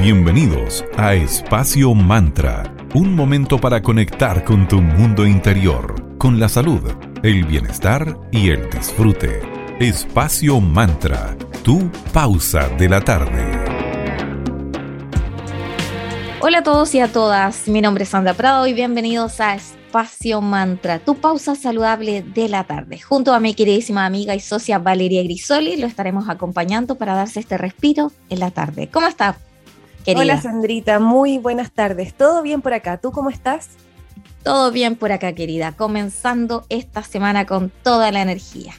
Bienvenidos a Espacio Mantra, un momento para conectar con tu mundo interior, con la salud, el bienestar y el disfrute. Espacio Mantra, tu pausa de la tarde. Hola a todos y a todas, mi nombre es Sandra Prado y bienvenidos a Espacio Mantra, tu pausa saludable de la tarde. Junto a mi queridísima amiga y socia Valeria Grisoli, lo estaremos acompañando para darse este respiro en la tarde. ¿Cómo Hola Sandrita, muy buenas tardes. ¿Todo bien por acá? ¿Tú cómo estás? Todo bien por acá, querida. Comenzando esta semana con toda la energía.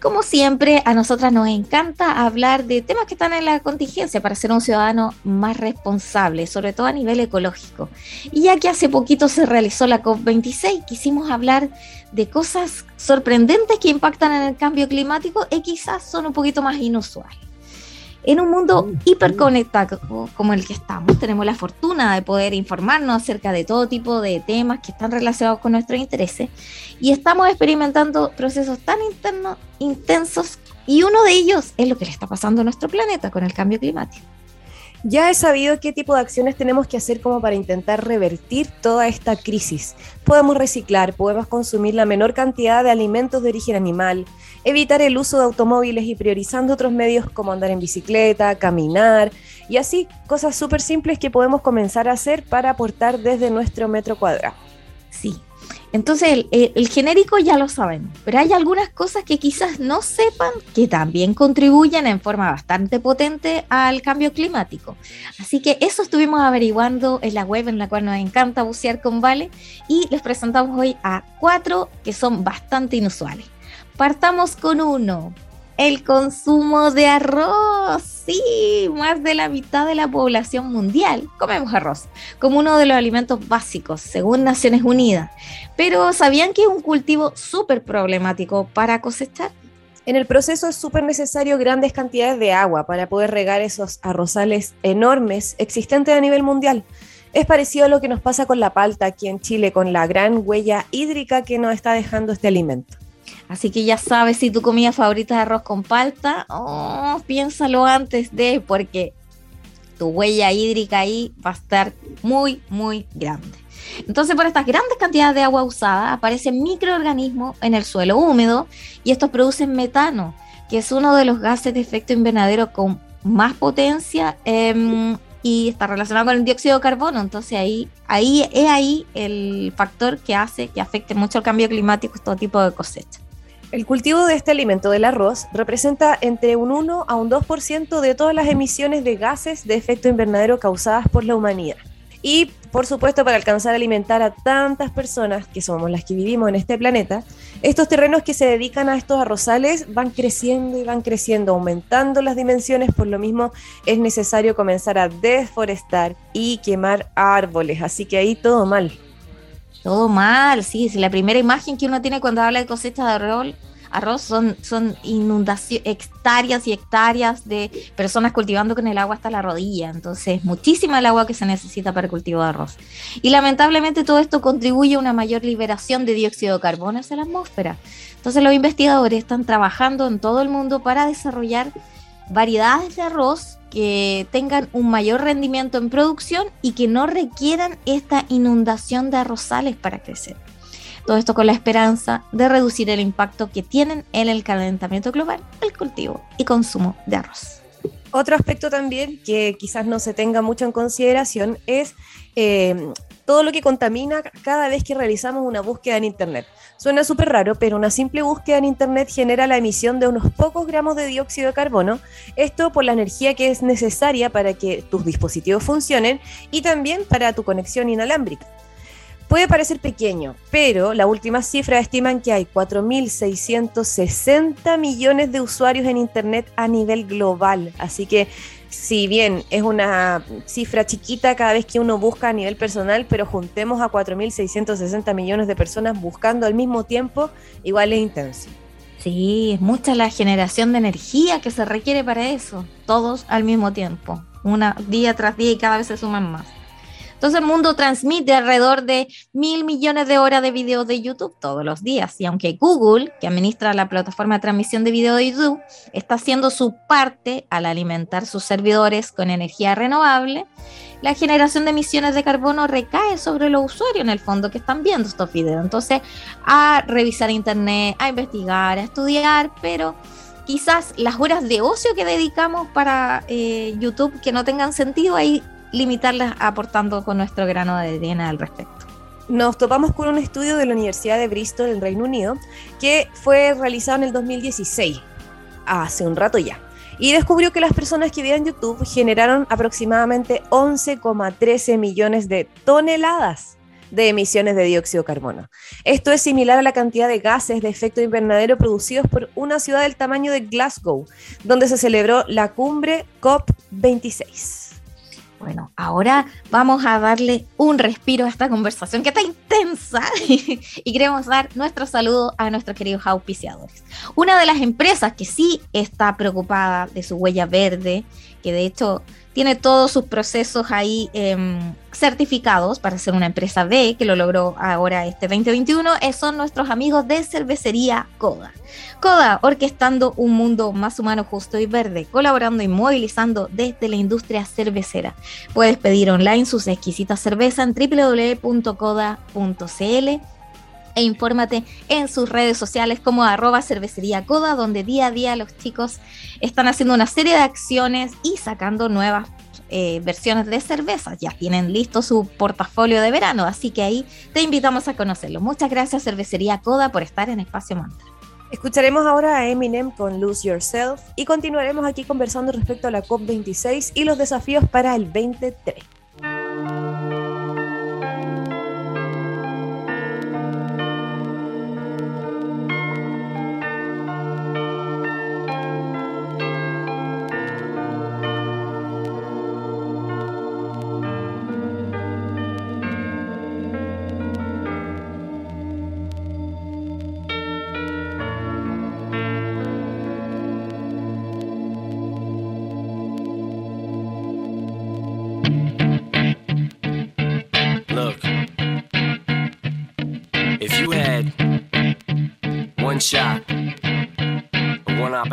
Como siempre, a nosotras nos encanta hablar de temas que están en la contingencia para ser un ciudadano más responsable, sobre todo a nivel ecológico. Y ya que hace poquito se realizó la COP26, quisimos hablar de cosas sorprendentes que impactan en el cambio climático y quizás son un poquito más inusuales. En un mundo hiperconectado como el que estamos, tenemos la fortuna de poder informarnos acerca de todo tipo de temas que están relacionados con nuestros intereses y estamos experimentando procesos tan internos, intensos y uno de ellos es lo que le está pasando a nuestro planeta con el cambio climático. Ya he sabido qué tipo de acciones tenemos que hacer como para intentar revertir toda esta crisis. Podemos reciclar, podemos consumir la menor cantidad de alimentos de origen animal, evitar el uso de automóviles y priorizando otros medios como andar en bicicleta, caminar y así cosas súper simples que podemos comenzar a hacer para aportar desde nuestro metro cuadrado. Sí, entonces el, genérico ya lo saben, pero hay algunas cosas que quizás no sepan que también contribuyen en forma bastante potente al cambio climático. Así que eso estuvimos averiguando en la web en la cual nos encanta bucear con Vale y les presentamos hoy a cuatro que son bastante inusuales. Partamos con uno, el consumo de arroz. Sí, más de la mitad de la población mundial comemos arroz como uno de los alimentos básicos, según Naciones Unidas. Pero ¿sabían que es un cultivo súper problemático para cosechar? En el proceso es súper necesario grandes cantidades de agua para poder regar esos arrozales enormes existentes a nivel mundial. Es parecido a lo que nos pasa con la palta aquí en Chile, con la gran huella hídrica que nos está dejando este alimento. Así que ya sabes si tu comida favorita es arroz con palta, oh, piénsalo antes de, porque tu huella hídrica ahí va a estar muy, muy grande. Entonces, por estas grandes cantidades de agua usada, aparecen microorganismos en el suelo húmedo y estos producen metano, que es uno de los gases de efecto invernadero con más potencia em, y está relacionado con el dióxido de carbono. Entonces, ahí, ahí es ahí el factor que hace que afecte mucho el cambio climático, este tipo de cosecha. El cultivo de este alimento del arroz representa entre un 1 a un 2% de todas las emisiones de gases de efecto invernadero causadas por la humanidad. Y, por supuesto, para alcanzar a alimentar a tantas personas que somos las que vivimos en este planeta, estos terrenos que se dedican a estos arrozales van creciendo y van creciendo, aumentando las dimensiones, por lo mismo es necesario comenzar a deforestar y quemar árboles, así que ahí todo mal. Todo mal, sí. La primera imagen que uno tiene cuando habla de cosecha de arroz, arroz son, son inundaciones, hectáreas y hectáreas de personas cultivando con el agua hasta la rodilla. Entonces, muchísima el agua que se necesita para el cultivo de arroz. Y lamentablemente todo esto contribuye a una mayor liberación de dióxido de carbono hacia la atmósfera. Entonces, los investigadores están trabajando en todo el mundo para desarrollar variedades de arroz que tengan un mayor rendimiento en producción y que no requieran esta inundación de arrozales para crecer. Todo esto con la esperanza de reducir el impacto que tienen en el calentamiento global el cultivo y consumo de arroz. Otro aspecto también que quizás no se tenga mucho en consideración es eh, todo lo que contamina cada vez que realizamos una búsqueda en Internet. Suena súper raro, pero una simple búsqueda en Internet genera la emisión de unos pocos gramos de dióxido de carbono, esto por la energía que es necesaria para que tus dispositivos funcionen y también para tu conexión inalámbrica. Puede parecer pequeño, pero la última cifra estiman que hay 4.660 millones de usuarios en Internet a nivel global. Así que si bien es una cifra chiquita cada vez que uno busca a nivel personal, pero juntemos a 4.660 millones de personas buscando al mismo tiempo, igual es intenso. Sí, es mucha la generación de energía que se requiere para eso, todos al mismo tiempo, una día tras día y cada vez se suman más. Entonces el mundo transmite alrededor de mil millones de horas de videos de YouTube todos los días. Y aunque Google, que administra la plataforma de transmisión de video de YouTube, está haciendo su parte al alimentar sus servidores con energía renovable, la generación de emisiones de carbono recae sobre los usuarios en el fondo que están viendo estos videos. Entonces, a revisar internet, a investigar, a estudiar, pero quizás las horas de ocio que dedicamos para eh, YouTube que no tengan sentido, ahí limitarlas aportando con nuestro grano de arena al respecto. Nos topamos con un estudio de la Universidad de Bristol en Reino Unido que fue realizado en el 2016, hace un rato ya y descubrió que las personas que veían YouTube generaron aproximadamente 11,13 millones de toneladas de emisiones de dióxido de carbono. Esto es similar a la cantidad de gases de efecto invernadero producidos por una ciudad del tamaño de Glasgow, donde se celebró la cumbre COP26. Bueno, ahora vamos a darle un respiro a esta conversación que está intensa y queremos dar nuestro saludo a nuestros queridos auspiciadores. Una de las empresas que sí está preocupada de su huella verde, que de hecho tiene todos sus procesos ahí em, certificados para ser una empresa B, que lo logró ahora este 2021, eh, son nuestros amigos de cervecería Coda. Coda, orquestando un mundo más humano, justo y verde, colaborando y movilizando desde la industria cervecera. Puedes pedir online sus exquisitas cervezas en www.coda.cl e infórmate en sus redes sociales como arroba cervecería coda, donde día a día los chicos están haciendo una serie de acciones y sacando nuevas eh, versiones de cervezas. Ya tienen listo su portafolio de verano, así que ahí te invitamos a conocerlo. Muchas gracias Cervecería Coda por estar en Espacio Mantra. Escucharemos ahora a Eminem con Lose Yourself y continuaremos aquí conversando respecto a la COP26 y los desafíos para el 23.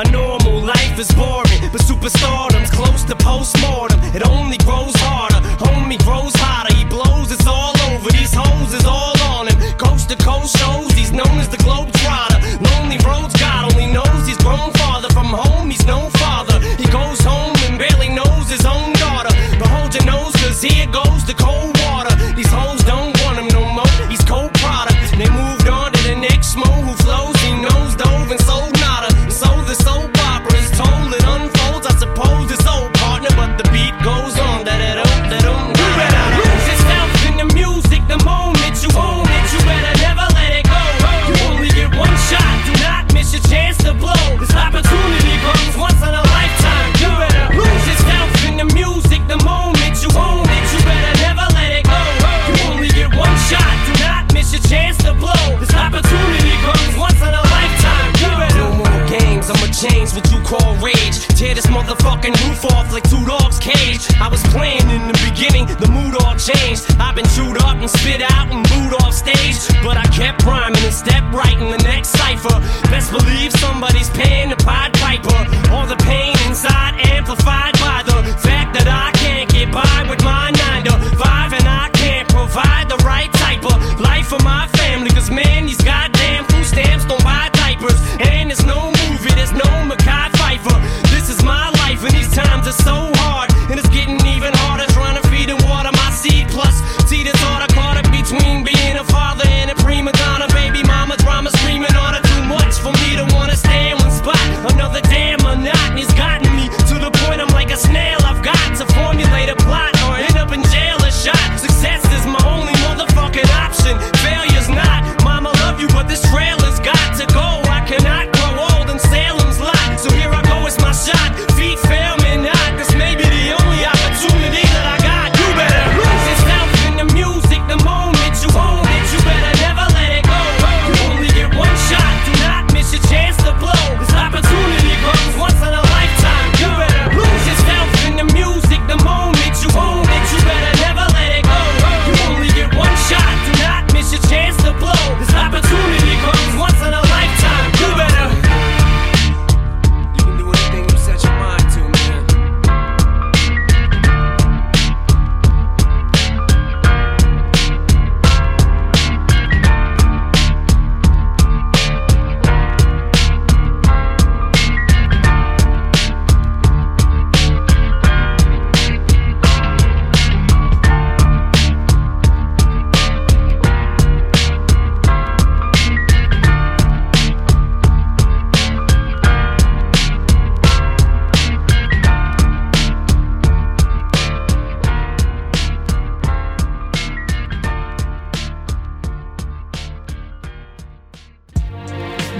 A normal life is boring,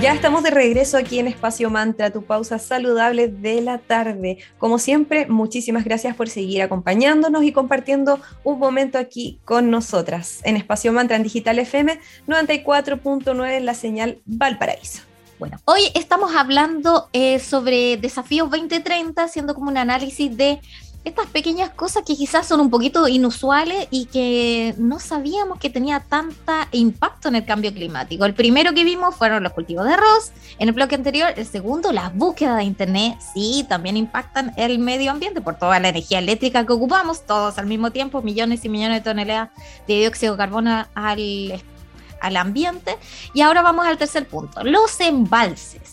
Ya estamos de regreso aquí en Espacio Mantra, tu pausa saludable de la tarde. Como siempre, muchísimas gracias por seguir acompañándonos y compartiendo un momento aquí con nosotras en Espacio Mantra en Digital FM 94.9 en la señal Valparaíso. Bueno, hoy estamos hablando eh, sobre Desafíos 2030, haciendo como un análisis de estas pequeñas cosas que quizás son un poquito inusuales y que no sabíamos que tenía tanta impacto en el cambio climático. El primero que vimos fueron los cultivos de arroz, en el bloque anterior, el segundo, las búsquedas de Internet, sí, también impactan el medio ambiente por toda la energía eléctrica que ocupamos, todos al mismo tiempo, millones y millones de toneladas de dióxido de carbono al, al ambiente. Y ahora vamos al tercer punto, los embalses.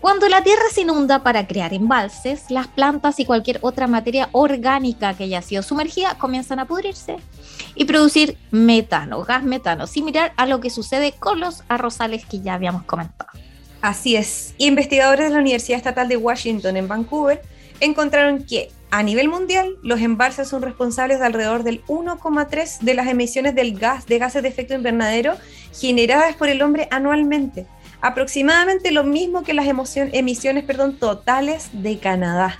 Cuando la tierra se inunda para crear embalses, las plantas y cualquier otra materia orgánica que haya sido sumergida comienzan a pudrirse y producir metano, gas metano, similar a lo que sucede con los arrozales que ya habíamos comentado. Así es. Investigadores de la Universidad Estatal de Washington en Vancouver encontraron que a nivel mundial los embalses son responsables de alrededor del 1,3 de las emisiones del gas de gases de efecto invernadero generadas por el hombre anualmente aproximadamente lo mismo que las emoción, emisiones perdón, totales de Canadá.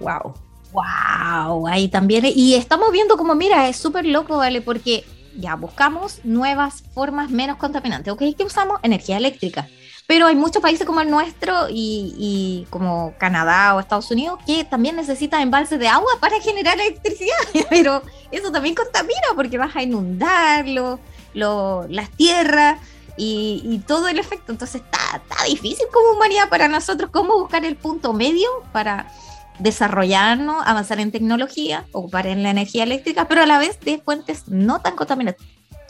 ¡Wow! ¡Wow! Ahí también. Y estamos viendo como, mira, es súper loco, ¿vale? Porque ya buscamos nuevas formas menos contaminantes. ¿Ok? ¿Qué usamos? Energía eléctrica. Pero hay muchos países como el nuestro y, como Canadá o Estados Unidos que también necesitan embalses de agua para generar electricidad. Pero eso también contamina porque vas a inundarlo, lo, las tierras y, y, todo el efecto. Entonces está, está difícil como humanidad para nosotros cómo buscar el punto medio para desarrollarnos, avanzar en tecnología, ocupar en la energía eléctrica, pero a la vez de fuentes no tan contaminantes.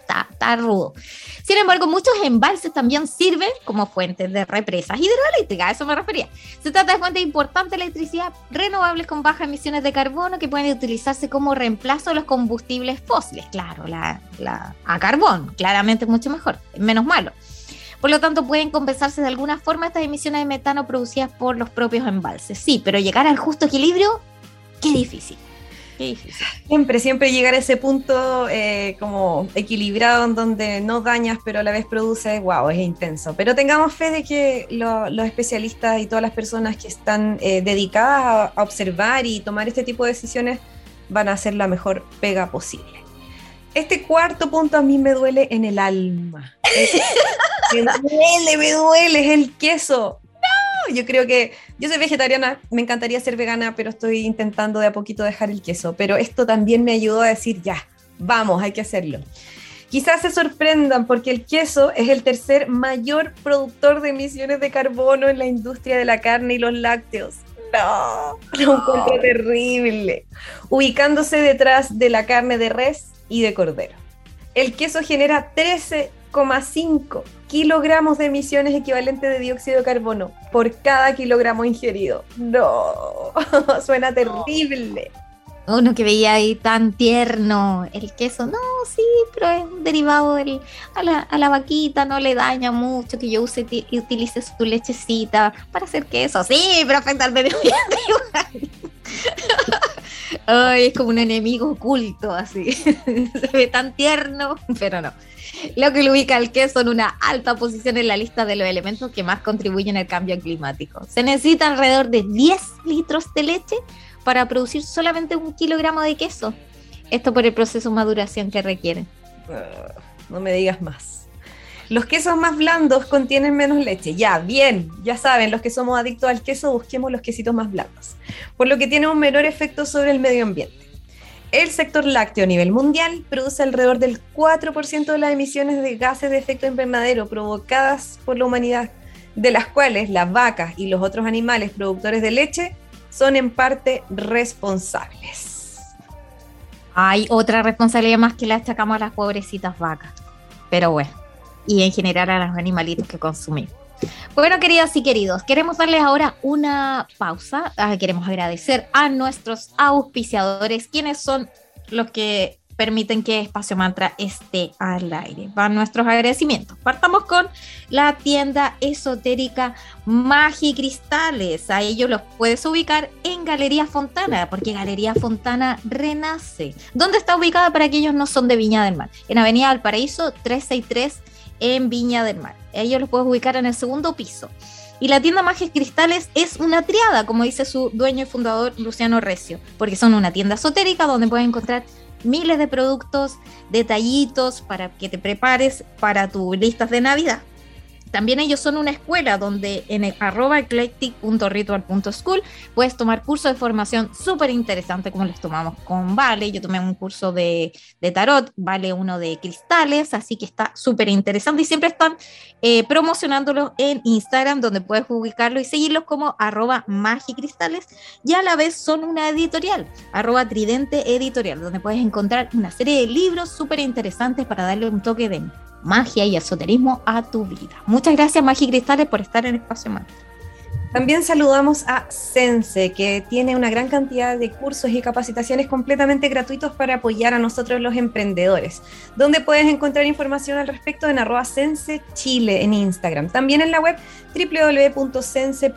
Está, está, rudo. Sin embargo, muchos embalses también sirven como fuentes de represas hidroeléctricas, a eso me refería. Se trata de fuentes importantes de electricidad renovables con bajas emisiones de carbono que pueden utilizarse como reemplazo de los combustibles fósiles. Claro, la, la, a carbón, claramente mucho mejor, menos malo. Por lo tanto, pueden compensarse de alguna forma estas emisiones de metano producidas por los propios embalses. Sí, pero llegar al justo equilibrio, qué difícil. Qué difícil. Siempre, siempre llegar a ese punto eh, como equilibrado en donde no dañas, pero a la vez produce, wow, es intenso. Pero tengamos fe de que lo, los especialistas y todas las personas que están eh, dedicadas a, a observar y tomar este tipo de decisiones van a hacer la mejor pega posible. Este cuarto punto a mí me duele en el alma. me duele, me duele, es el queso. Yo creo que yo soy vegetariana, me encantaría ser vegana, pero estoy intentando de a poquito dejar el queso. Pero esto también me ayudó a decir, ya, vamos, hay que hacerlo. Quizás se sorprendan porque el queso es el tercer mayor productor de emisiones de carbono en la industria de la carne y los lácteos. No, lo encuentro terrible. Ubicándose detrás de la carne de res y de cordero. El queso genera 13,5 kilogramos de emisiones equivalentes de dióxido de carbono por cada kilogramo ingerido. No, suena terrible. Uno que veía ahí tan tierno el queso, no, sí, pero es un derivado del, a, la, a la vaquita, no le daña mucho que yo use y utilice su lechecita para hacer queso. Sí, pero afecta al medio ambiente Ay, es como un enemigo oculto, así. Se ve tan tierno, pero no. Lo que lo ubica al queso en una alta posición en la lista de los elementos que más contribuyen al cambio climático. Se necesita alrededor de 10 litros de leche para producir solamente un kilogramo de queso. Esto por el proceso de maduración que requieren. Ah, no me digas más. Los quesos más blandos contienen menos leche. Ya, bien, ya saben, los que somos adictos al queso, busquemos los quesitos más blandos, por lo que tiene un menor efecto sobre el medio ambiente. El sector lácteo a nivel mundial produce alrededor del 4% de las emisiones de gases de efecto invernadero provocadas por la humanidad, de las cuales las vacas y los otros animales productores de leche son en parte responsables. Hay otra responsabilidad más que la achacamos a las pobrecitas vacas. Pero bueno, y en general a los animalitos que consumimos. Bueno, queridas y queridos, queremos darles ahora una pausa. Ah, queremos agradecer a nuestros auspiciadores, quienes son los que permiten que Espacio Mantra esté al aire. Van nuestros agradecimientos. Partamos con la tienda esotérica Magicristales. A ellos los puedes ubicar en Galería Fontana, porque Galería Fontana renace. ¿Dónde está ubicada para aquellos no son de Viña del Mar? En Avenida Valparaíso 363 en Viña del Mar. Ellos los puedes ubicar en el segundo piso. Y la tienda Magic Cristales es una triada, como dice su dueño y fundador Luciano Recio, porque son una tienda esotérica donde puedes encontrar miles de productos, detallitos para que te prepares para tus listas de Navidad. También ellos son una escuela donde en el arroba eclectic.ritual.school puedes tomar cursos de formación súper interesantes como los tomamos con Vale. Yo tomé un curso de, tarot, Vale uno de cristales, así que está súper interesante y siempre están eh, promocionándolos en Instagram donde puedes ubicarlo y seguirlos como arroba magicristales y a la vez son una editorial, arroba tridente editorial, donde puedes encontrar una serie de libros súper interesantes para darle un toque de magia y esoterismo a tu vida. Muchas gracias, Magi Cristales, por estar en Espacio Mágico. También saludamos a Sense, que tiene una gran cantidad de cursos y capacitaciones completamente gratuitos para apoyar a nosotros los emprendedores, donde puedes encontrar información al respecto en arroba Sense Chile en Instagram. También en la web www.sense.cl.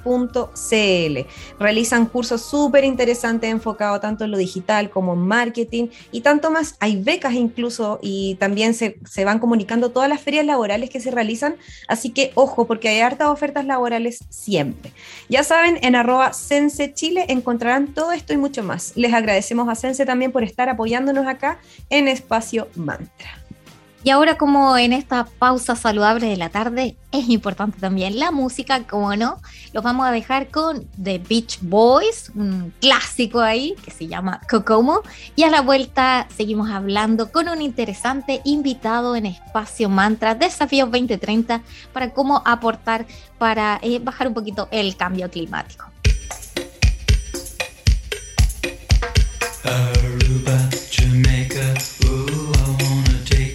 Realizan cursos súper interesantes enfocados tanto en lo digital como en marketing y tanto más. Hay becas incluso y también se, se van comunicando todas las ferias laborales que se realizan, así que ojo porque hay hartas ofertas laborales siempre. Ya saben, en arroba Sense Chile encontrarán todo esto y mucho más. Les agradecemos a Sense también por estar apoyándonos acá en Espacio Mantra. Y ahora como en esta pausa saludable de la tarde, es importante también la música, como no, los vamos a dejar con The Beach Boys, un clásico ahí que se llama Kokomo. Y a la vuelta seguimos hablando con un interesante invitado en Espacio Mantra, Desafíos 2030, para cómo aportar para eh, bajar un poquito el cambio climático.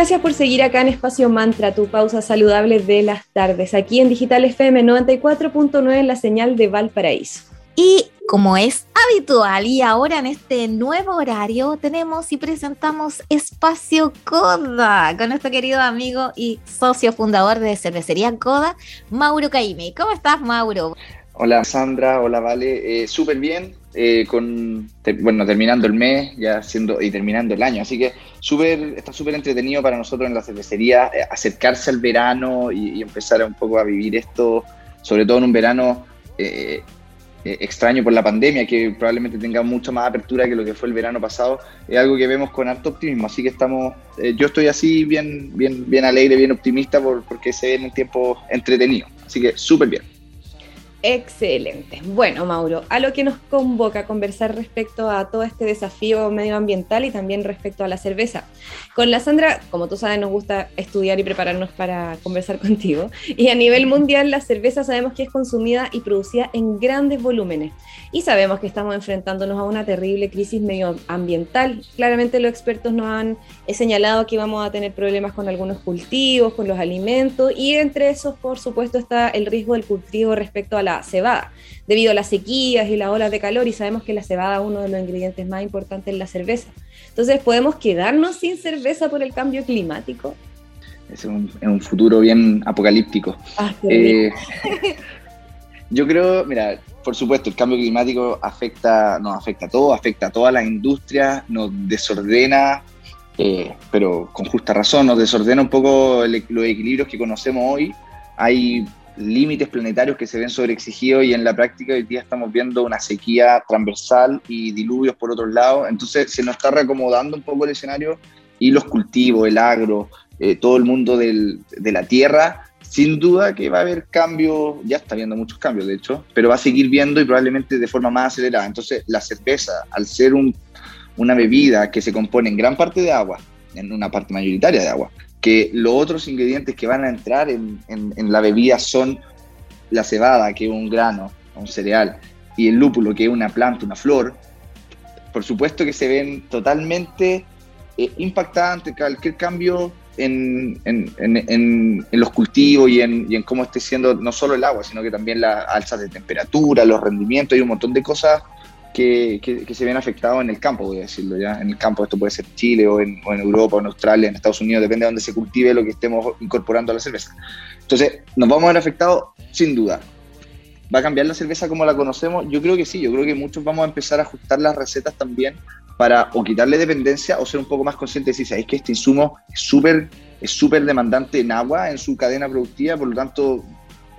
gracias por seguir acá en Espacio Mantra, tu pausa saludable de las tardes, aquí en Digital FM 94.9 en la señal de Valparaíso. Y como es habitual y ahora en este nuevo horario tenemos y presentamos Espacio Coda con nuestro querido amigo y socio fundador de Cervecería Coda, Mauro Caime. ¿Cómo estás, Mauro? Hola Sandra, hola Vale, eh, súper bien, eh, con, bueno, terminando el mes ya siendo, y terminando el año. Así que super, está súper entretenido para nosotros en la cervecería eh, acercarse al verano y, empezar un poco a vivir esto, sobre todo en un verano eh, extraño por la pandemia, que probablemente tenga mucha más apertura que lo que fue el verano pasado. Es algo que vemos con harto optimismo. Así que estamos, yo estoy así bien, bien, bien alegre, bien optimista por, porque se ve en tiempo entretenido. Así que súper bien. Excelente. Bueno, Mauro, a lo que nos convoca a conversar respecto a todo este desafío medioambiental y también respecto a la cerveza. Con la Sandra, como tú sabes, nos gusta estudiar y prepararnos para conversar contigo. Y a nivel mundial, la cerveza sabemos que es consumida y producida en grandes volúmenes. Y sabemos que estamos enfrentándonos a una terrible crisis medioambiental. Claramente los expertos nos han señalado que vamos a tener problemas con algunos cultivos, con los alimentos, y entre esos, por supuesto, está el riesgo del cultivo respecto a la cebada, debido a las sequías y las olas de calor, y sabemos que la cebada es uno de los ingredientes más importantes en la cerveza. Entonces, ¿podemos quedarnos sin cerveza por el cambio climático? Es un, futuro bien apocalíptico. Ah, eh, yo creo, mira, por supuesto, el cambio climático afecta, nos afecta a todo, afecta a toda la industria, nos desordena, eh, pero con justa razón, nos desordena un poco los equilibrios que conocemos hoy. Hay límites planetarios que se ven sobreexigidos y en la práctica hoy día estamos viendo una sequía transversal y diluvios por otro lado. Entonces se nos está reacomodando un poco el escenario y los cultivos, el agro, eh, todo el mundo del, de la tierra. Sin duda que va a haber cambios, ya está viendo muchos cambios de hecho, pero va a seguir viendo y probablemente de forma más acelerada. Entonces la cerveza, al ser un, una bebida que se compone en gran parte de agua, en una parte mayoritaria de agua, que los otros ingredientes que van a entrar en, la bebida son la cebada, que es un grano, un cereal, y el lúpulo, que es una planta, una flor, por supuesto que se ven totalmente eh, impactante, cualquier cambio en, en, en, en, los cultivos y, en, en cómo esté siendo no solo el agua, sino que también la alza de temperatura, los rendimientos y un montón de cosas que, se ven afectados en el campo, voy a decirlo ya. En el campo, esto puede ser Chile o en, Europa o en Australia, en Estados Unidos, depende de dónde se cultive lo que estemos incorporando a la cerveza. Entonces, ¿nos vamos a ver afectados? Sin duda. ¿Va a cambiar la cerveza como la conocemos? Yo creo que sí, yo creo que muchos vamos a empezar a ajustar las recetas también para o quitarle dependencia o ser un poco más conscientes y decir, ¿sabéis que este insumo es súper es súper demandante en agua, en su cadena productiva, por lo tanto,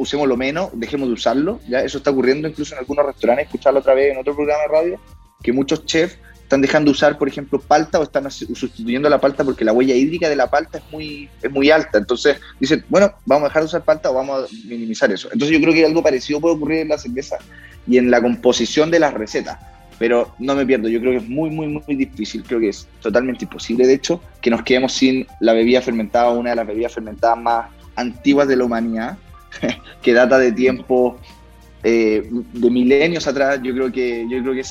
usemos lo menos, dejemos de usarlo. ¿ya? Eso está ocurriendo incluso en algunos restaurantes, escucharlo otra vez en otro programa de radio, que muchos chefs están dejando de usar, por ejemplo, palta o están sustituyendo la palta porque la huella hídrica de la palta es muy, es muy alta. Entonces dicen, bueno, vamos a dejar de usar palta o vamos a minimizar eso. Entonces yo creo que algo parecido puede ocurrir en la cerveza y en la composición de las recetas pero no me pierdo. Yo creo que es muy, muy, muy difícil. Creo que es totalmente imposible, de hecho, que nos quedemos sin la bebida fermentada, una de las bebidas fermentadas más antiguas de la humanidad, que data de tiempo eh, de milenios atrás. Yo creo que, yo creo que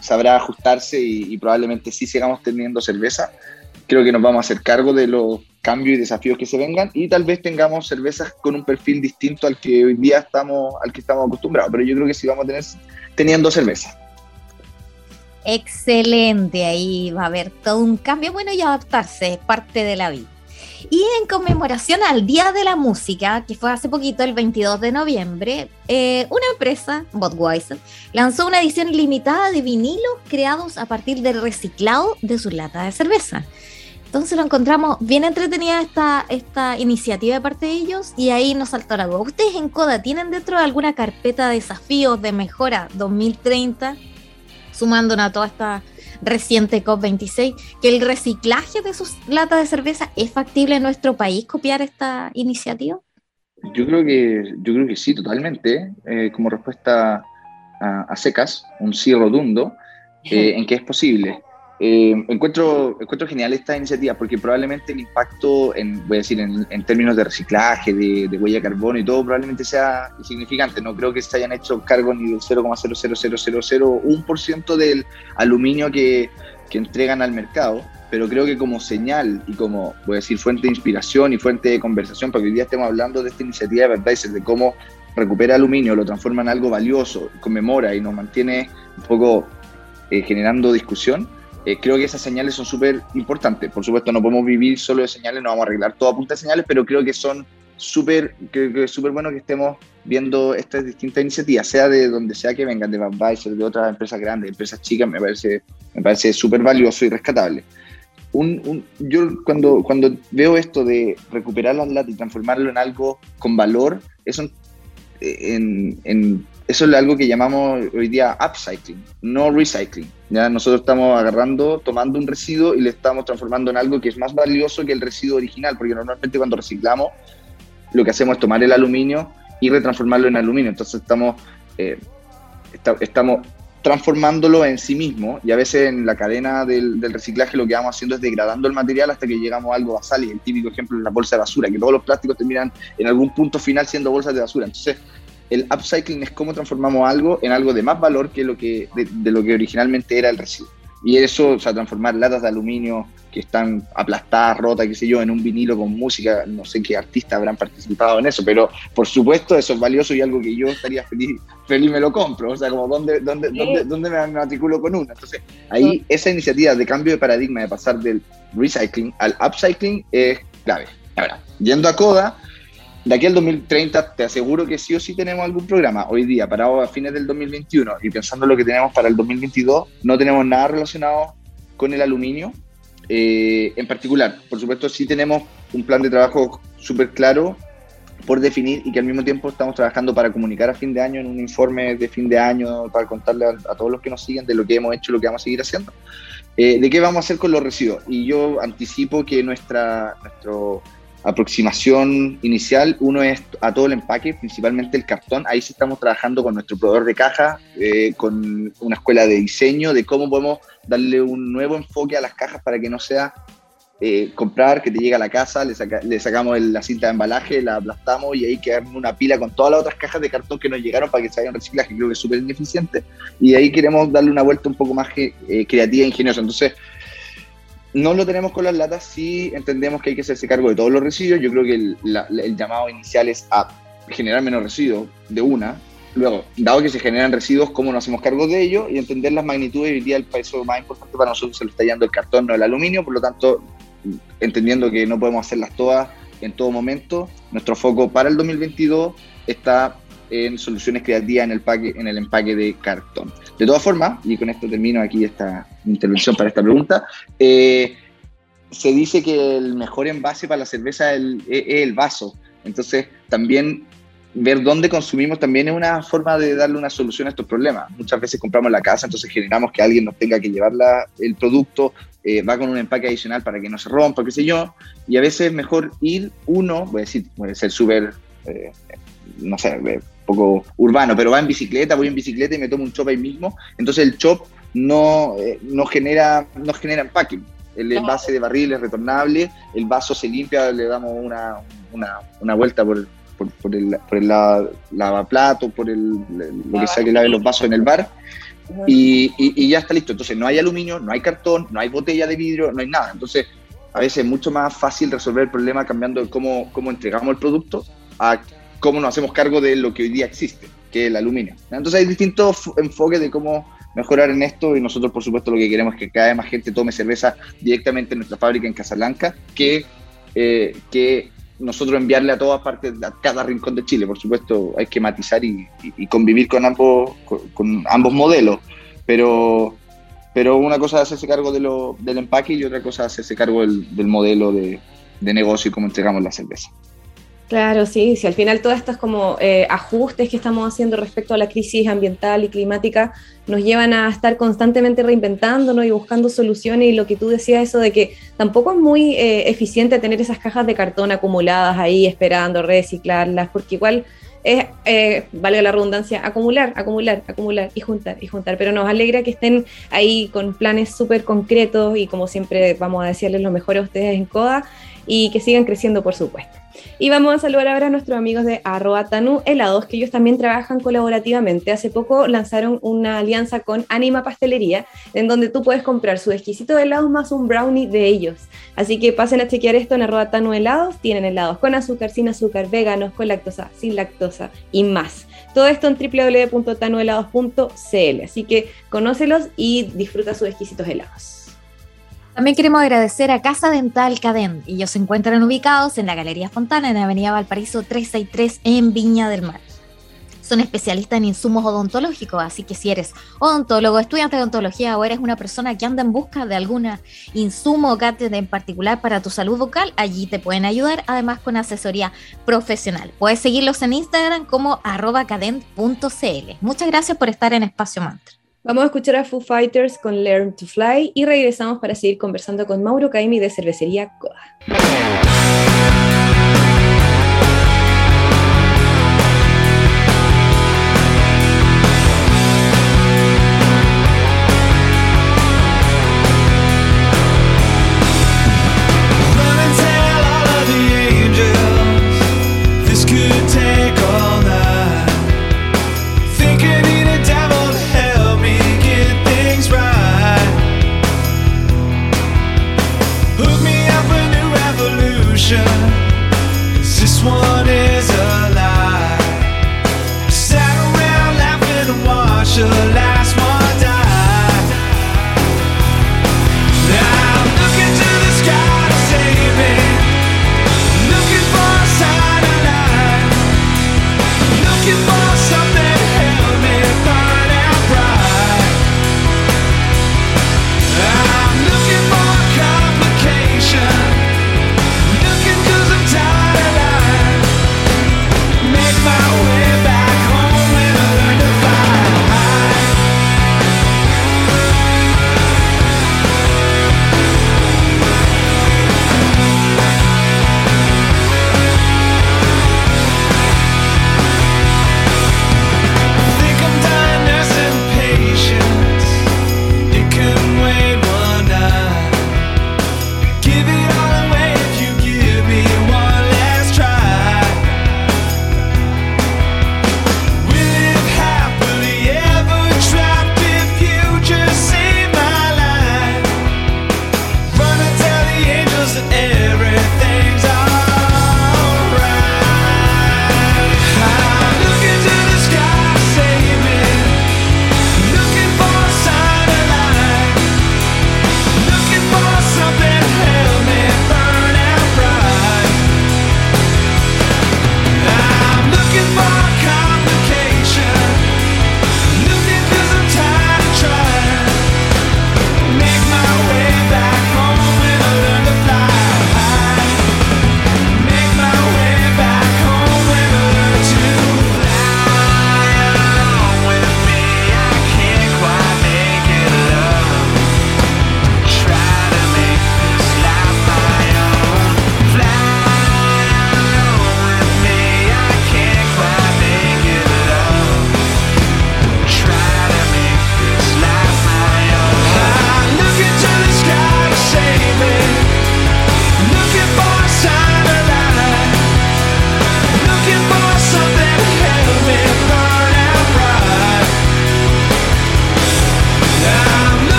sabrá ajustarse y, probablemente sí sigamos teniendo cerveza. Creo que nos vamos a hacer cargo de los cambios y desafíos que se vengan y tal vez tengamos cervezas con un perfil distinto al que hoy día estamos, al que estamos acostumbrados. Pero yo creo que sí vamos a tener teniendo cerveza. Excelente, ahí va a haber todo un cambio, bueno, y adaptarse es parte de la vida. Y en conmemoración al Día de la Música, que fue hace poquito, el 22 de noviembre, eh, una empresa, Budweiser, lanzó una edición limitada de vinilos creados a partir del reciclado de sus latas de cerveza. Entonces lo encontramos bien entretenida esta, esta iniciativa de parte de ellos y ahí nos saltó la duda. ¿Ustedes en CODA tienen dentro de alguna carpeta de desafíos de mejora 2030 sumándonos a toda esta reciente COP26, que el reciclaje de sus latas de cerveza es factible en nuestro país copiar esta iniciativa? Yo creo que, yo creo que sí, totalmente. Eh, como respuesta a, secas, un sí rotundo, eh, en que es posible. Eh, encuentro, encuentro genial esta iniciativa porque probablemente el impacto, en, voy a decir, en, términos de reciclaje, de, huella de carbono y todo, probablemente sea insignificante. No creo que se hayan hecho cargo ni del 0,00001% del aluminio que, que entregan al mercado, pero creo que como señal y como, voy a decir, fuente de inspiración y fuente de conversación, porque hoy día estemos hablando de esta iniciativa de verdad, de cómo recupera aluminio, lo transforma en algo valioso, conmemora y nos mantiene un poco eh, generando discusión eh, creo que esas señales son súper importantes. Por supuesto, no podemos vivir solo de señales, no vamos a arreglar todo a punta de señales, pero creo que son súper es súper bueno que estemos viendo estas distintas iniciativas, sea de donde sea que vengan, de Budweiser, de otras empresas grandes, empresas chicas, me parece me parece súper valioso y rescatable. Un, yo cuando, cuando veo esto de recuperar las latas y transformarlo en algo con valor, eso en eso es algo que llamamos hoy día upcycling, no recycling. ¿ya? Nosotros estamos agarrando, tomando un residuo y le estamos transformando en algo que es más valioso que el residuo original, porque normalmente cuando reciclamos lo que hacemos es tomar el aluminio y retransformarlo en aluminio. Entonces estamos, eh, estamos transformándolo en sí mismo y a veces en la cadena del, del, reciclaje lo que vamos haciendo es degradando el material hasta que llegamos a algo basal y el típico ejemplo es la bolsa de basura, que todos los plásticos terminan en algún punto final siendo bolsas de basura. Entonces el upcycling es cómo transformamos algo en algo de más valor que lo que, de, lo que originalmente era el residuo. Y eso, o sea, transformar latas de aluminio que están aplastadas, rotas, qué sé yo, en un vinilo con música, no sé qué artistas habrán participado en eso, pero por supuesto eso es valioso y algo que yo estaría feliz, feliz me lo compro, o sea, como dónde, dónde, dónde, dónde me matriculo con una. Entonces, ahí esa iniciativa de cambio de paradigma, de pasar del recycling al upcycling es clave. Ahora, yendo a Coda, de aquí al 2030 te aseguro que sí o sí tenemos algún programa. Hoy día, parado a fines del 2021 y pensando en lo que tenemos para el 2022, no tenemos nada relacionado con el aluminio. Eh, en particular, por supuesto, sí tenemos un plan de trabajo súper claro por definir y que al mismo tiempo estamos trabajando para comunicar a fin de año en un informe de fin de año para contarle a, todos los que nos siguen de lo que hemos hecho y lo que vamos a seguir haciendo. Eh, de qué vamos a hacer con los residuos. Y yo anticipo que nuestra, nuestro aproximación inicial, uno es a todo el empaque, principalmente el cartón. Ahí sí estamos trabajando con nuestro proveedor de caja, eh, con una escuela de diseño, de cómo podemos darle un nuevo enfoque a las cajas para que no sea eh, comprar, que te llegue a la casa, le, le sacamos la cinta de embalaje, la aplastamos y ahí queda una pila con todas las otras cajas de cartón que nos llegaron para que se hagan reciclaje, creo que es súper ineficiente. Y ahí queremos darle una vuelta un poco más eh, creativa e ingeniosa. Entonces, no lo tenemos con las latas, sí entendemos que hay que hacerse cargo de todos los residuos. Yo creo que el, llamado inicial es a generar menos residuos de una. Luego, dado que se generan residuos, ¿cómo nos hacemos cargo de ello? Y entender las magnitudes. Hoy día el peso más importante para nosotros se lo está yendo el cartón, no el aluminio. Por lo tanto, entendiendo que no podemos hacerlas todas en todo momento, nuestro foco para el 2022 está en soluciones creativas en el, paque, en el empaque de cartón. De todas formas, y con esto termino aquí esta intervención para esta pregunta, eh, se dice que el mejor envase para la cerveza es el, vaso. Entonces, también ver dónde consumimos también es una forma de darle una solución a estos problemas. Muchas veces compramos la casa, entonces generamos que alguien nos tenga que llevar el producto, eh, va con un empaque adicional para que no se rompa, qué sé yo, y a veces es mejor ir uno, voy a decir, puede ser súper, eh, no sé, poco urbano, pero va en bicicleta, voy en bicicleta y me tomo un chop ahí mismo, entonces el chop no, eh, no, genera, no genera empaque. El envase de barril es retornable, el vaso se limpia, le damos una, una, una vuelta por, por, por, el, por el lavaplato, por el, lo que sea que lave los vasos en el bar, y, y, ya está listo. Entonces no hay aluminio, no hay cartón, no hay botella de vidrio, no hay nada. Entonces a veces es mucho más fácil resolver el problema cambiando cómo, cómo entregamos el producto a cómo nos hacemos cargo de lo que hoy día existe, que es el aluminio. Entonces hay distintos enfoques de cómo mejorar en esto y nosotros por supuesto lo que queremos es que cada vez más gente tome cerveza directamente en nuestra fábrica en Casablanca que, eh, que nosotros enviarle a todas partes, a cada rincón de Chile. Por supuesto hay que matizar y, convivir con ambos, con, ambos modelos, pero, pero una cosa es hacerse cargo de lo, del empaque y otra cosa es hacerse cargo del, del modelo de, de negocio y cómo entregamos la cerveza. Claro, sí, si al final todos estos como eh, ajustes que estamos haciendo respecto a la crisis ambiental y climática nos llevan a estar constantemente reinventándonos y buscando soluciones y lo que tú decías eso de que tampoco es muy eh, eficiente tener esas cajas de cartón acumuladas ahí esperando reciclarlas, porque igual es, eh, valga la redundancia, acumular, acumular, acumular y juntar y juntar, pero nos alegra que estén ahí con planes súper concretos y como siempre vamos a decirles lo mejor a ustedes en CODA y que sigan creciendo por supuesto. Y vamos a saludar ahora a nuestros amigos de Tanu Helados, que ellos también trabajan colaborativamente. Hace poco lanzaron una alianza con Anima Pastelería, en donde tú puedes comprar su exquisito helado más un brownie de ellos. Así que pasen a chequear esto en Tanu Helados. Tienen helados con azúcar, sin azúcar, veganos, con lactosa, sin lactosa y más. Todo esto en www.tanuhelados.cl. Así que conócelos y disfruta sus exquisitos helados. También queremos agradecer a Casa Dental Cadén. Ellos se encuentran ubicados en la Galería Fontana, en Avenida Valparaíso 363, en Viña del Mar. Son especialistas en insumos odontológicos, así que si eres odontólogo, estudiante de odontología o eres una persona que anda en busca de algún insumo o gadget en particular para tu salud vocal, allí te pueden ayudar, además con asesoría profesional. Puedes seguirlos en Instagram como arroba cadent.cl. Muchas gracias por estar en Espacio Mantra. Vamos a escuchar a Foo Fighters con Learn to Fly y regresamos para seguir conversando con Mauro Caimi de Cervecería Coda.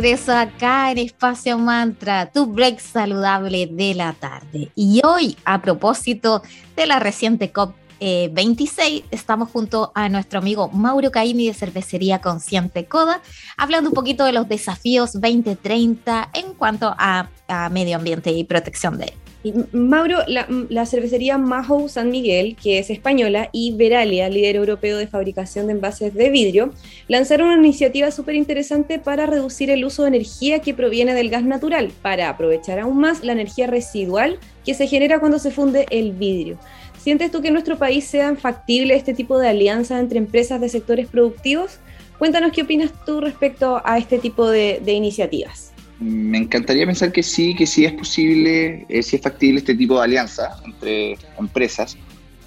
Regreso acá en Espacio Mantra, tu break saludable de la tarde. Y hoy, a propósito de la reciente COP 26 eh, estamos junto a nuestro amigo Mauro Caimi de Cervecería Consciente Coda, hablando un poquito de los desafíos 2030 en cuanto a, a medio ambiente y protección de. Mauro, la, cervecería Maho San Miguel, que es española, y Veralia, líder europeo de fabricación de envases de vidrio, lanzaron una iniciativa súper interesante para reducir el uso de energía que proviene del gas natural, para aprovechar aún más la energía residual que se genera cuando se funde el vidrio. ¿Sientes tú que en nuestro país sean factibles este tipo de alianzas entre empresas de sectores productivos? Cuéntanos qué opinas tú respecto a este tipo de iniciativas me encantaría pensar que sí, que sí es posible, eh, es factible este tipo de alianza entre empresas.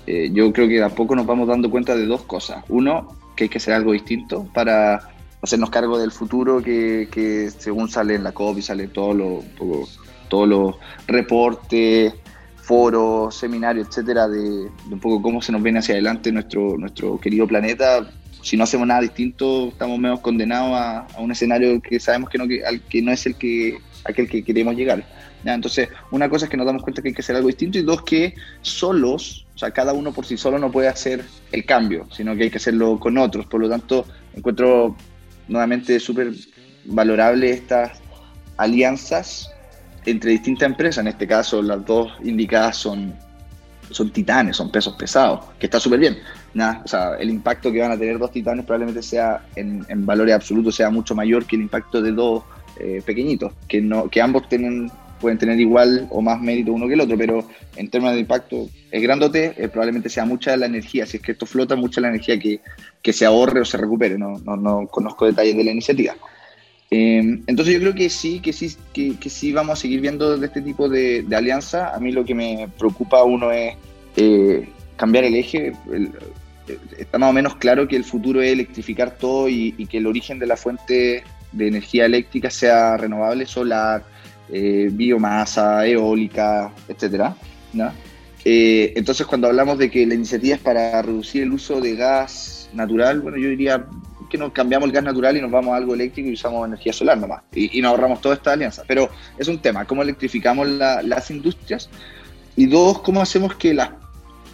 Eh, yo creo que de a poco nos vamos dando cuenta de dos cosas. Uno, que hay que hacer algo distinto para hacernos cargo del futuro que, que según sale en la COP y sale todos los todos los reportes, foros, seminarios, etcétera, de, de, un poco cómo se nos viene hacia adelante nuestro, nuestro querido planeta, si no hacemos nada distinto, estamos menos condenados a, un escenario que sabemos que no, que, no es el que aquel que queremos llegar. Entonces, una cosa es que nos damos cuenta que hay que hacer algo distinto y dos, que solos, o sea, cada uno por sí solo no puede hacer el cambio, sino que hay que hacerlo con otros. Por lo tanto, encuentro nuevamente súper valorable estas alianzas entre distintas empresas. En este caso, las dos indicadas son son titanes, son pesos pesados, que está súper bien. Nada, o sea, el impacto que van a tener dos titanes probablemente sea en, valores absolutos sea mucho mayor que el impacto de dos eh, pequeñitos, que no, que ambos tienen, pueden tener igual o más mérito uno que el otro, pero en términos de impacto, el grandote eh, probablemente sea mucha la energía, si es que esto flota, mucha la energía que, que se ahorre o se recupere, no, no, no conozco detalles de la iniciativa. Em, entonces yo creo que sí, que sí, que, sí vamos a seguir viendo de este tipo de, alianza. A mí lo que me preocupa uno es eh, cambiar el eje. Está más o menos claro que el futuro es electrificar todo y, que el origen de la fuente de energía eléctrica sea renovable, solar, eh, biomasa, eólica, etcétera. Eh, entonces cuando hablamos de que la iniciativa es para reducir el uso de gas natural, bueno, yo diría que nos cambiamos el gas natural y nos vamos a algo eléctrico y usamos energía solar nomás. Y, y nos ahorramos toda esta alianza. Pero es un tema, cómo electrificamos las industrias. Y dos, cómo hacemos que las...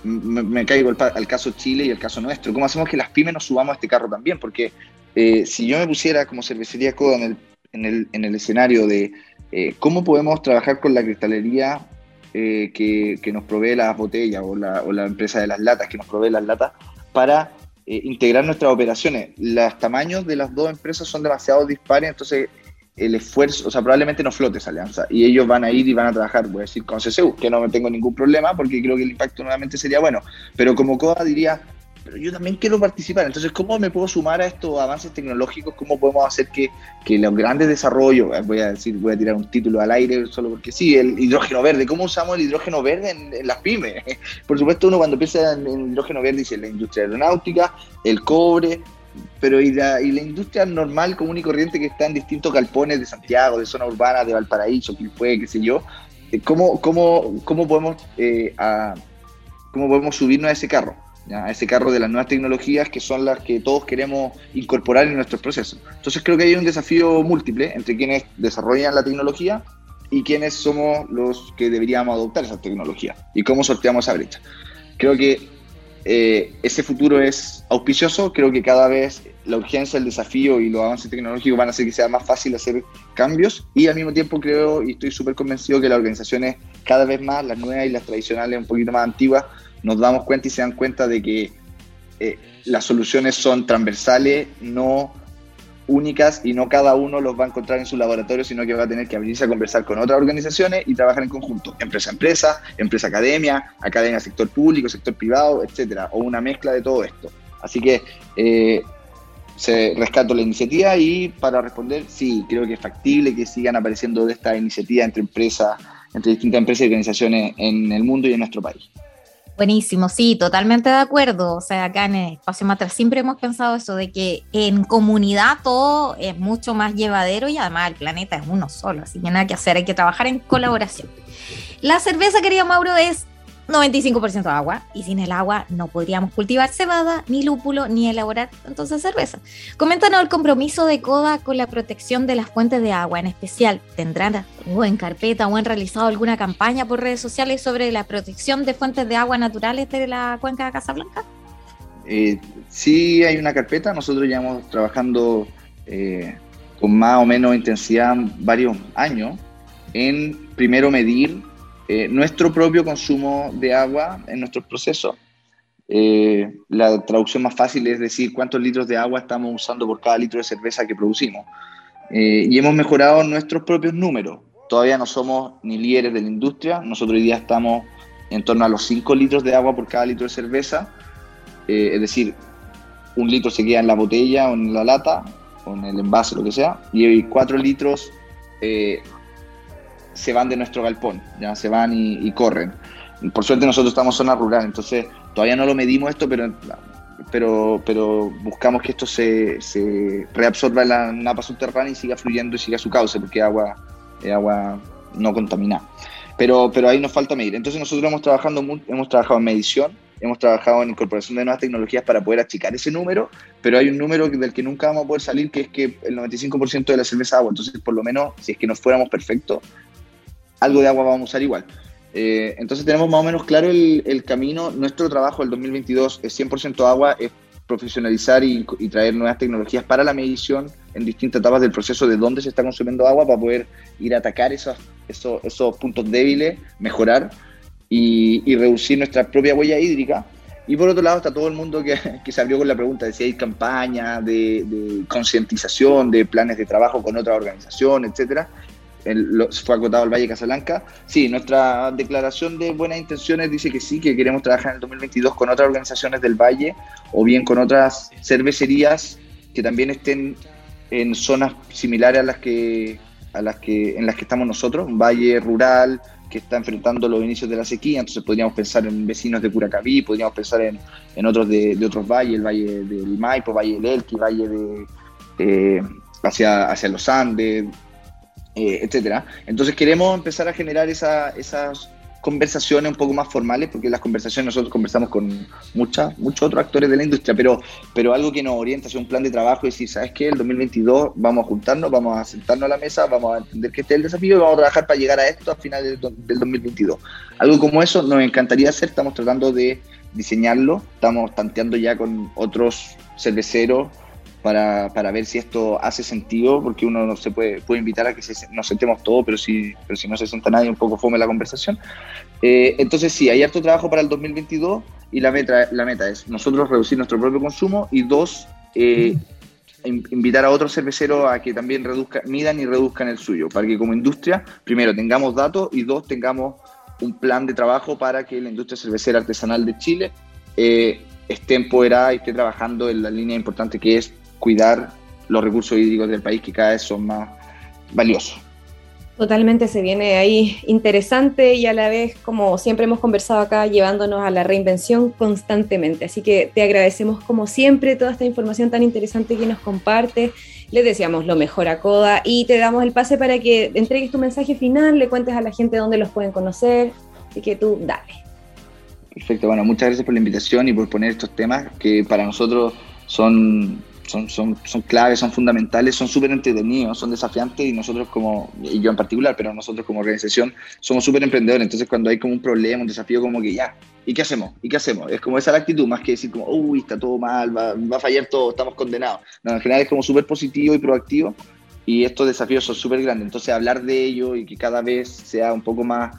Me, caigo al, caso Chile y el caso nuestro. ¿Cómo hacemos que las pymes nos subamos a este carro también? Porque eh, si yo me pusiera como cervecería Coda en el, en el, en el escenario de eh, cómo podemos trabajar con la cristalería eh, que, que, nos provee las botellas o la, o la empresa de las latas que nos provee las latas para integrar nuestras operaciones. Los tamaños de las dos empresas son demasiado dispares, entonces el esfuerzo, o sea, probablemente no flote esa alianza. Y ellos van a ir y van a trabajar, voy a decir, con CCU, que no me tengo ningún problema porque creo que el impacto nuevamente sería bueno. Pero como COA diría, pero yo también quiero participar. Entonces, ¿cómo me puedo sumar a estos avances tecnológicos? ¿Cómo podemos hacer que, que los grandes desarrollos, eh, voy a decir, voy a tirar un título al aire solo porque sí, el hidrógeno verde, ¿cómo usamos el hidrógeno verde en, las pymes? Por supuesto, uno cuando piensa en, hidrógeno verde dice la industria aeronáutica, el cobre, pero y la, y la industria normal, común y corriente que está en distintos galpones de Santiago, de zona urbana, de Valparaíso, puede, qué sé yo, eh, ¿cómo, cómo, cómo podemos, eh, cómo podemos subirnos a ese carro? a ese carro de las nuevas tecnologías que son las que todos queremos incorporar en nuestros procesos. Entonces creo que hay un desafío múltiple entre quienes desarrollan la tecnología y quienes somos los que deberíamos adoptar esa tecnología y cómo sorteamos esa brecha. Creo que eh, ese futuro es auspicioso, creo que cada vez la urgencia, el desafío y los avances tecnológicos van a hacer que sea más fácil hacer cambios. Y al mismo tiempo creo y estoy súper convencido que las organizaciones cada vez más, las nuevas y las tradicionales un poquito más antiguas, nos damos cuenta y se dan cuenta de que eh, las soluciones son transversales, no únicas y no cada uno los va a encontrar en su laboratorio, sino que va a tener que abrirse a conversar con otras organizaciones y trabajar en conjunto, empresa empresa, empresa academia, academia sector público, sector privado, etcétera, o una mezcla de todo esto. Así que eh, se rescato la iniciativa y para responder, sí, creo que es factible que sigan apareciendo de esta iniciativa entre empresas, entre distintas empresas y organizaciones en el mundo y en nuestro país. Buenísimo, sí, totalmente de acuerdo. O sea, acá en el Espacio Matra siempre hemos pensado eso, de que en comunidad todo es mucho más llevadero y además el planeta es uno solo, así que nada que hacer, hay que trabajar en colaboración. La cerveza, querido Mauro, es 95% de agua y sin el agua no podríamos cultivar cebada, ni lúpulo, ni elaborar entonces cerveza. Coméntanos el compromiso de CODA con la protección de las fuentes de agua, en especial, ¿tendrán o en carpeta o han realizado alguna campaña por redes sociales sobre la protección de fuentes de agua naturales de la cuenca de Casablanca? Eh, sí hay una carpeta, nosotros llevamos trabajando eh, con más o menos intensidad varios años en primero medir eh, nuestro propio consumo de agua en nuestros procesos. Eh, la traducción más fácil es decir cuántos litros de agua estamos usando por cada litro de cerveza que producimos. Eh, y hemos mejorado nuestros propios números. Todavía no somos ni líderes de la industria. Nosotros hoy día estamos en torno a los 5 litros de agua por cada litro de cerveza. es decir, un litro se queda en la botella o en la lata o en el envase, lo que sea. Y 4 litros se van de nuestro galpón, ya se van y, corren. Por suerte nosotros estamos en zona rural, entonces todavía no lo medimos esto, pero, pero, pero buscamos que esto se, se reabsorba en la napa subterránea y siga fluyendo y siga su cauce, porque agua, es agua no contaminada. Pero, pero ahí nos falta medir. Entonces nosotros hemos, trabajando, hemos trabajado en medición, hemos trabajado en incorporación de nuevas tecnologías para poder achicar ese número, pero hay un número del que nunca vamos a poder salir, que es que el 95% de la cerveza es agua. Entonces, por lo menos, si es que nos fuéramos perfectos, algo de agua vamos a usar igual. Eh, entonces tenemos más o menos claro el, camino. Nuestro trabajo el 2022 es 100% agua, es profesionalizar y, traer nuevas tecnologías para la medición en distintas etapas del proceso de dónde se está consumiendo agua para poder ir a atacar esos puntos débiles, mejorar y, reducir nuestra propia huella hídrica. Y por otro lado está todo el mundo que, que se abrió con la pregunta de si hay campañas de, de concientización, de planes de trabajo con otras organizaciones, etcétera fue acotado al Valle Casablanca. Sí, nuestra declaración de buenas intenciones dice que sí, que queremos trabajar en el 2022 con otras organizaciones del Valle o bien con otras cervecerías que también estén en zonas similares a las que, a las que en las que estamos nosotros, un valle rural que está enfrentando los inicios de la sequía, entonces podríamos pensar en vecinos de Curacaví, podríamos pensar en, en otros de, otros valles, el valle del Maipo, valle del Elqui, valle de eh, hacia, hacia los Andes, eh, etcétera. Entonces queremos empezar a generar esas conversaciones un poco más formales, porque las conversaciones nosotros conversamos con muchas, muchos otros actores de la industria, pero, pero algo que nos orienta hacia un plan de trabajo y decir, ¿sabes qué? El 2022 vamos a juntarnos, vamos a sentarnos a la mesa, vamos a entender que este es el desafío y vamos a trabajar para llegar a esto a finales del, del 2022. Algo como eso nos encantaría hacer, estamos tratando de diseñarlo, estamos tanteando ya con otros cerveceros, para, para, ver si esto hace sentido, porque uno no se puede, puede invitar a que nos sentemos todos, pero si, pero si no se sienta nadie, un poco fome la conversación. Eh, entonces sí, hay harto trabajo para el 2022 y la meta, la meta es nosotros reducir nuestro propio consumo y dos, eh, invitar a otros cerveceros a que también reduzcan, midan y reduzcan el suyo, para que como industria, primero, tengamos datos y dos, tengamos un plan de trabajo para que la industria cervecera artesanal de Chile eh, esté empoderada y esté trabajando en la línea importante que es cuidar los recursos hídricos del país que cada vez son más valiosos. Totalmente se viene ahí interesante y a la vez, como siempre hemos conversado acá, llevándonos a la reinvención constantemente. Así que te agradecemos como siempre toda esta información tan interesante que nos comparte. Les deseamos lo mejor a Coda y te damos el pase para que entregues tu mensaje final, le cuentes a la gente dónde los pueden conocer. Así que tú dale. Perfecto, bueno, muchas gracias por la invitación y por poner estos temas que para nosotros son son, son, son claves, son fundamentales, son súper entretenidos, son desafiantes y nosotros como, y yo en particular, pero nosotros como organización somos súper emprendedores, entonces cuando hay como un problema, un desafío, como que ya, ¿y qué hacemos? ¿Y qué hacemos? Es como esa la actitud, más que decir como, uy, está todo mal, va, va a fallar todo, estamos condenados. No, en general es como súper positivo y proactivo y estos desafíos son súper grandes, entonces hablar de ello y que cada vez sea un poco más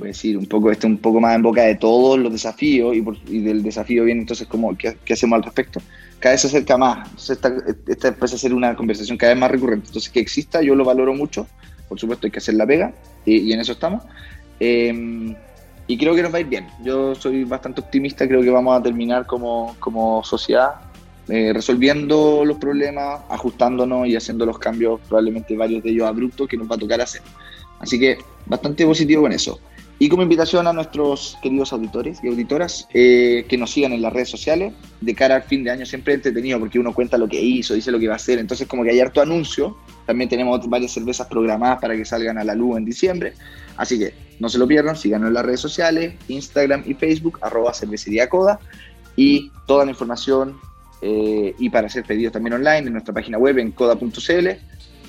voy a decir, un poco, este, un poco más en boca de todos los desafíos y, y del desafío viene entonces como, ¿qué, ¿qué, hacemos al respecto? Cada vez se acerca más. Entonces, esta, esta empieza a ser una conversación cada vez más recurrente. Entonces, que exista, yo lo valoro mucho. Por supuesto, hay que hacer la pega y, en eso estamos. Em, y creo que nos va a ir bien. Yo soy bastante optimista, creo que vamos a terminar como, como sociedad eh, resolviendo los problemas, ajustándonos y haciendo los cambios, probablemente varios de ellos abruptos, que nos va a tocar hacer. Así que bastante positivo con eso. Y como invitación a nuestros queridos auditores y auditoras eh, que nos sigan en las redes sociales, de cara al fin de año siempre entretenido porque uno cuenta lo que hizo, dice lo que va a hacer, entonces como que hay harto anuncio, también tenemos varias cervezas programadas para que salgan a la luz en diciembre, así que no se lo pierdan, síganos en las redes sociales, Instagram y Facebook, arroba cervecería coda, y toda la información eh, y para hacer pedidos también online en nuestra página web en coda.cl,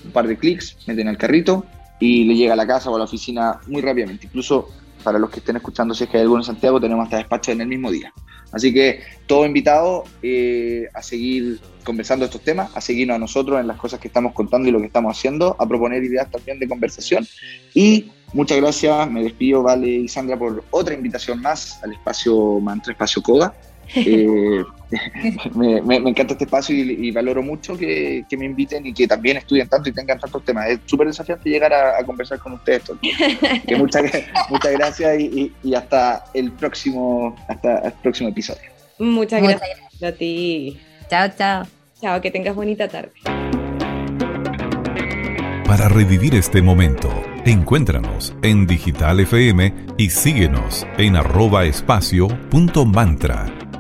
un par de clics, meten al carrito y le llega a la casa o a la oficina muy rápidamente. Incluso para los que estén escuchando, si es que hay alguno en Santiago, tenemos hasta despacho en el mismo día. Así que todo invitado eh, a seguir conversando estos temas, a seguirnos a nosotros en las cosas que estamos contando y lo que estamos haciendo, a proponer ideas también de conversación. Y muchas gracias, me despido, Vale y Sandra, por otra invitación más al espacio Mantra Espacio Coda. Eh, me, encanta este espacio y, valoro mucho que, me inviten y que también estudien tanto y tengan tantos temas. Es súper desafiante llegar a, conversar con ustedes. muchas, muchas gracias y, hasta el próximo hasta el próximo episodio. Muchas gracias, a ti. Chao, chao. Chao, que tengas bonita tarde. Para revivir este momento, encuéntranos en Digital FM y síguenos en arroba espacio punto mantra